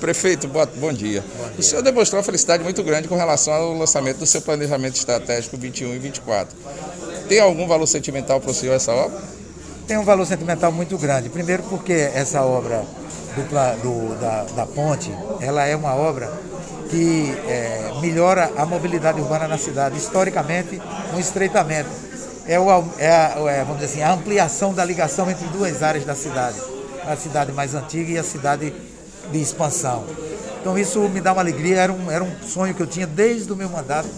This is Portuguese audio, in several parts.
Prefeito, bom dia. bom dia. O senhor demonstrou uma felicidade muito grande com relação ao lançamento do seu planejamento estratégico 21 e 24. Tem algum valor sentimental para o senhor essa obra? Tem um valor sentimental muito grande. Primeiro porque essa obra do, do, da, da, ponte, ela é uma obra que é, melhora a mobilidade urbana na cidade. Historicamente, um estreitamento. É, o, é, a, é, vamos dizer assim, a ampliação da ligação entre duas áreas da cidade. A cidade mais antiga e a cidade de expansão. Então isso me dá uma alegria, era um, era um sonho que eu tinha desde o meu mandato.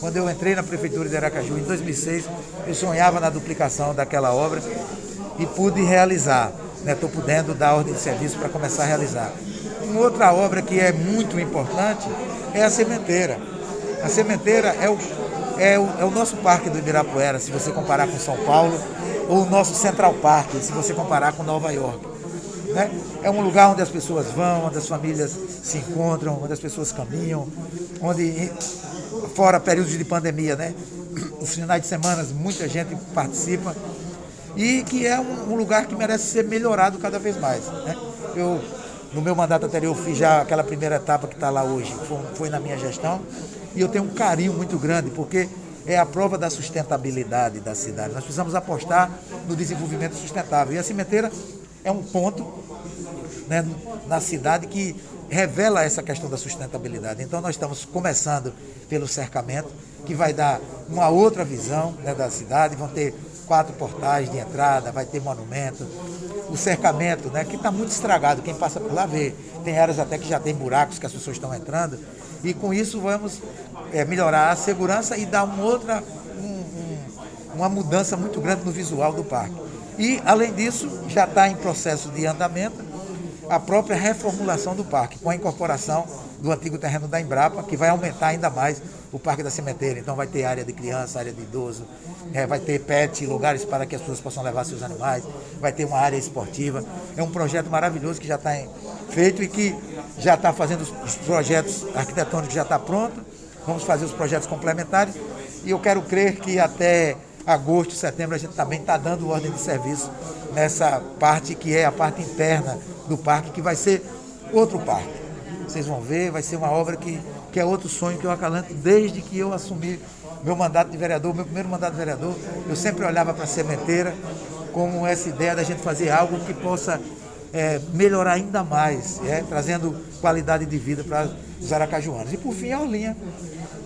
Quando eu entrei na Prefeitura de Aracaju em 2006, eu sonhava na duplicação daquela obra e pude realizar. Estou né? podendo dar ordem de serviço para começar a realizar. Uma outra obra que é muito importante é a sementeira. A sementeira é o, é o, é o nosso parque do Ibirapuera, se você comparar com São Paulo, ou o nosso Central Park, se você comparar com Nova York. Né? É um lugar onde as pessoas vão, onde as famílias se encontram, onde as pessoas caminham, onde, fora períodos de pandemia, né? os finais de semana muita gente participa e que é um, lugar que merece ser melhorado cada vez mais. Né? Eu, no meu mandato anterior, fiz já aquela primeira etapa que está lá hoje, foi, foi na minha gestão, e eu tenho um carinho muito grande, porque é a prova da sustentabilidade da cidade. Nós precisamos apostar no desenvolvimento sustentável. E a cimenteira é um ponto né, na cidade que revela essa questão da sustentabilidade. Então nós estamos começando pelo cercamento, que vai dar uma outra visão né, da cidade, vão ter quatro portais de entrada, vai ter monumento, o cercamento, né, que está muito estragado, quem passa por lá vê. Tem áreas até que já tem buracos que as pessoas estão entrando, e com isso vamos é, melhorar a segurança e dar uma outra, um, um, uma mudança muito grande no visual do parque. E, além disso, já está em processo de andamento a própria reformulação do parque, com a incorporação do antigo terreno da Embrapa, que vai aumentar ainda mais o Parque da Cementeira. Então vai ter área de criança, área de idoso, é, vai ter pet, lugares para que as pessoas possam levar seus animais, vai ter uma área esportiva. É um projeto maravilhoso que já está feito e que já está fazendo os projetos arquitetônicos, já está pronto. Vamos fazer os projetos complementares e eu quero crer que até agosto, setembro, a gente também está dando ordem de serviço nessa parte que é a parte interna do parque, que vai ser outro parque. Vocês vão ver, vai ser uma obra que, que é outro sonho que eu acalanto desde que eu assumi meu mandato de vereador, meu primeiro mandato de vereador. Eu sempre olhava para a sementeira com essa ideia da gente fazer algo que possa é, melhorar ainda mais, é, trazendo qualidade de vida para os aracajuanos. E por fim, a Olinha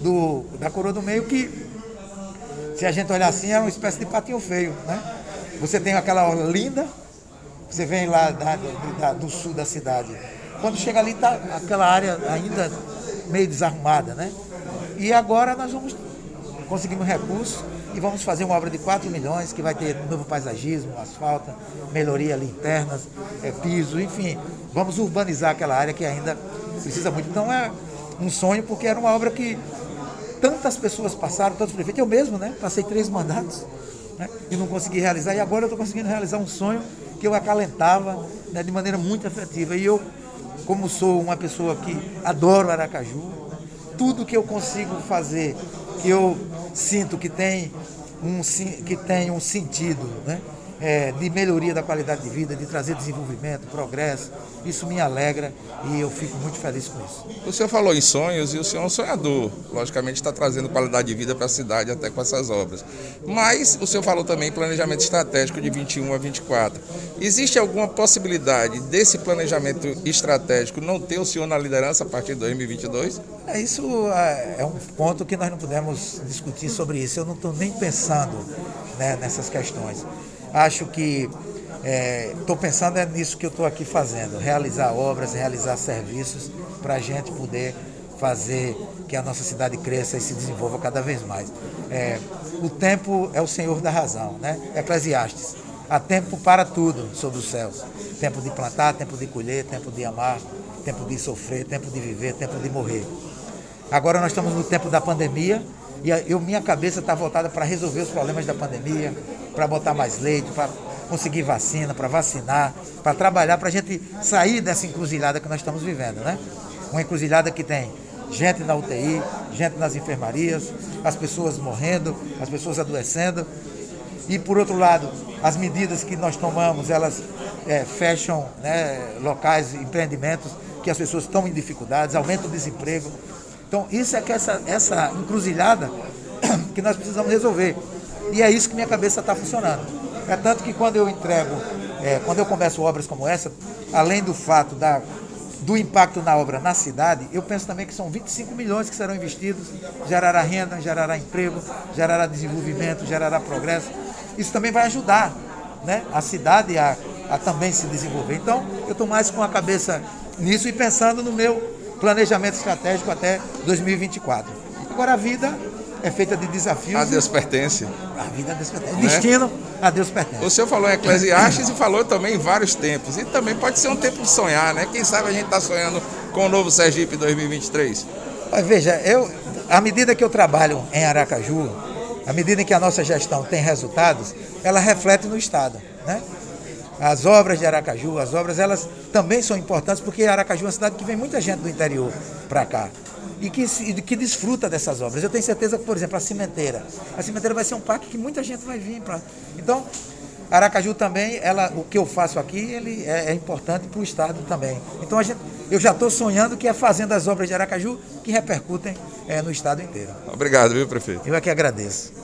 do, da Coroa do Meio, que se a gente olhar assim, é uma espécie de patinho feio. Né? Você tem aquela orla linda, você vem lá da, da, do sul da cidade. Quando chega ali, está aquela área ainda meio desarrumada, né? E agora nós vamos conseguimos recursos e vamos fazer uma obra de 4 milhões que vai ter novo paisagismo, asfalto, melhoria internas, é, piso, enfim. Vamos urbanizar aquela área que ainda precisa muito. Então é um sonho porque era uma obra que tantas pessoas passaram, tantos prefeitos, eu mesmo, né? Passei três mandatos né? e não consegui realizar. E agora eu estou conseguindo realizar um sonho que eu acalentava né, de maneira muito afetiva. E eu, como sou uma pessoa que adoro Aracaju, tudo que eu consigo fazer, que eu sinto que tem um, que tem um sentido, né? É, de melhoria da qualidade de vida, de trazer desenvolvimento, progresso. Isso me alegra e eu fico muito feliz com isso. O senhor falou em sonhos e o senhor é um sonhador. Logicamente está trazendo qualidade de vida para a cidade até com essas obras. Mas o senhor falou também em planejamento estratégico de 21 a 24. Existe alguma possibilidade desse planejamento estratégico não ter o senhor na liderança a partir de 2022? É, isso é, é um ponto que nós não podemos discutir sobre isso. Eu não estou nem pensando né, nessas questões acho que estou é, pensando é nisso que eu estou aqui fazendo, realizar obras, realizar serviços para a gente poder fazer que a nossa cidade cresça e se desenvolva cada vez mais. É, o tempo é o senhor da razão, né? Eclesiastes. Há tempo para tudo sobre os céus. Tempo de plantar, tempo de colher, tempo de amar, tempo de sofrer, tempo de viver, tempo de morrer. Agora nós estamos no tempo da pandemia e eu, minha cabeça está voltada para resolver os problemas da pandemia, para botar mais leite, para conseguir vacina, para vacinar, para trabalhar, para a gente sair dessa encruzilhada que nós estamos vivendo, né? Uma encruzilhada que tem gente na UTI, gente nas enfermarias, as pessoas morrendo, as pessoas adoecendo. E por outro lado, as medidas que nós tomamos, elas é, fecham né, locais, empreendimentos que as pessoas estão em dificuldades, aumenta o desemprego. Então, isso é que essa, essa encruzilhada que nós precisamos resolver. E é isso que minha cabeça está funcionando. É tanto que quando eu entrego, é, quando eu começo obras como essa, além do fato da, do impacto na obra na cidade, eu penso também que são 25 milhões que serão investidos, gerará renda, gerará emprego, gerará desenvolvimento, gerará progresso. Isso também vai ajudar né, a cidade a, a também se desenvolver. Então, eu estou mais com a cabeça nisso e pensando no meu planejamento estratégico até 2024. Agora, a vida é feita de desafios. A Deus pertence. A vida a Deus pertence. O destino a Deus pertence. O senhor falou em Eclesiastes e falou também em vários tempos. E também pode ser um tempo de sonhar, né? Quem sabe a gente está sonhando com o novo Sergipe 2023. Mas veja, eu, à medida que eu trabalho em Aracaju, à medida que a nossa gestão tem resultados, ela reflete no Estado, né? As obras de Aracaju, as obras, elas também são importantes porque Aracaju é uma cidade que vem muita gente do interior para cá e que, que desfruta dessas obras. Eu tenho certeza que, por exemplo, a cimenteira. A cimenteira vai ser um parque que muita gente vai vir para. Então, Aracaju também, ela, o que eu faço aqui, ele é, é importante para o Estado também. Então, gente, eu já estou sonhando que é fazendo as obras de Aracaju que repercutem é, no Estado inteiro. Obrigado, viu, prefeito? Eu é que agradeço.